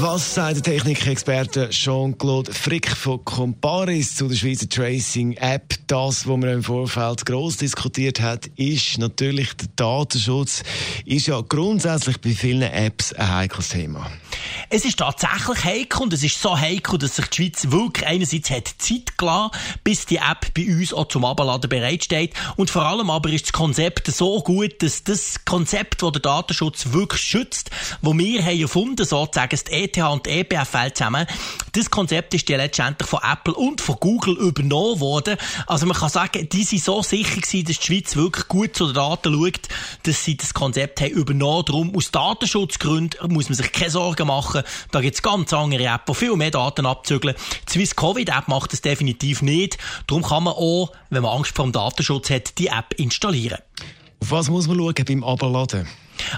was sagt der Technikexperte Jean-Claude Frick von Comparis zu der Schweizer Tracing-App? Das, was man im Vorfeld gross diskutiert hat, ist natürlich der Datenschutz. Ist ja grundsätzlich bei vielen Apps ein heikles Thema. Es ist tatsächlich heikel und es ist so heikel, dass sich die Schweiz wirklich einerseits hat Zeit gelassen, bis die App bei uns auch zum Abladen bereitsteht. Und vor allem aber ist das Konzept so gut, dass das Konzept, das der Datenschutz wirklich schützt, wo wir haben erfunden, sozusagen das ETH und EBFL zusammen, das Konzept ist ja letztendlich von Apple und von Google übernommen worden. Also man kann sagen, die sind so sicher gewesen, dass die Schweiz wirklich gut zu den Daten schaut, dass sie das Konzept haben übernommen. Darum, aus Datenschutzgründen muss man sich keine Sorgen machen. Da gibt es ganz andere Apps, die viel mehr Daten abzügeln. Die Swiss Covid App macht das definitiv nicht. Darum kann man auch, wenn man Angst vor dem Datenschutz hat, die App installieren. Auf was muss man schauen beim Abladen?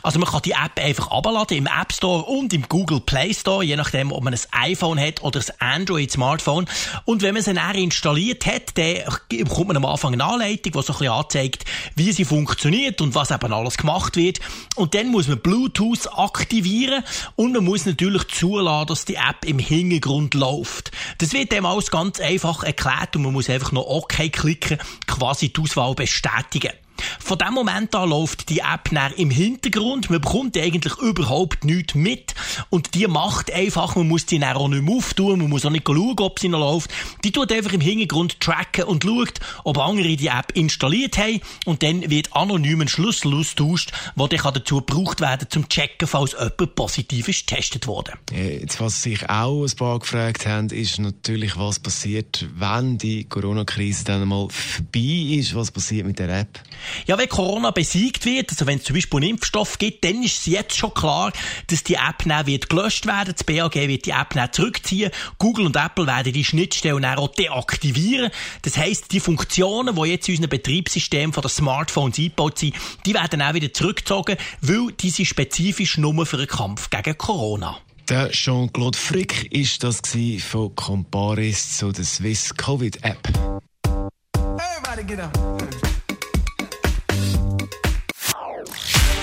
Also man kann die App einfach abladen im App Store und im Google Play Store, je nachdem, ob man ein iPhone hat oder ein Android-Smartphone. Und wenn man sie dann installiert hat, dann bekommt man am Anfang eine Anleitung, die so ein bisschen anzeigt, wie sie funktioniert und was eben alles gemacht wird. Und dann muss man Bluetooth aktivieren und man muss natürlich zulassen, dass die App im Hintergrund läuft. Das wird dem alles ganz einfach erklärt und man muss einfach noch OK klicken, quasi die Auswahl bestätigen. Von dem Moment an läuft die App im Hintergrund. Man bekommt eigentlich überhaupt nichts mit. Und die macht einfach, man muss die dann auch nicht mehr auftun, man muss auch nicht schauen, ob sie noch läuft. Die tut einfach im Hintergrund tracken und schaut, ob andere die App installiert haben. Und dann wird anonym ein Schlüssel austauscht, der dann dazu gebraucht werden zum checken, falls jemand positiv ist getestet wurde. Jetzt, was sich auch ein paar gefragt haben, ist natürlich, was passiert, wenn die Corona-Krise dann mal vorbei ist. Was passiert mit der App? Ja, wenn Corona besiegt wird, also wenn es zum Beispiel einen Impfstoff gibt, dann ist es jetzt schon klar, dass die App dann wird gelöscht werden. Das BAG wird die App dann zurückziehen. Google und Apple werden die Schnittstellen dann auch deaktivieren. Das heisst, die Funktionen, die jetzt in unserem Betriebssystem von den Smartphones eingebaut sind, die werden auch wieder zurückgezogen, weil die sind spezifisch nur für den Kampf gegen Corona. Der Jean-Claude Frick ist das von Comparis zu der Swiss Covid App. Everybody get up.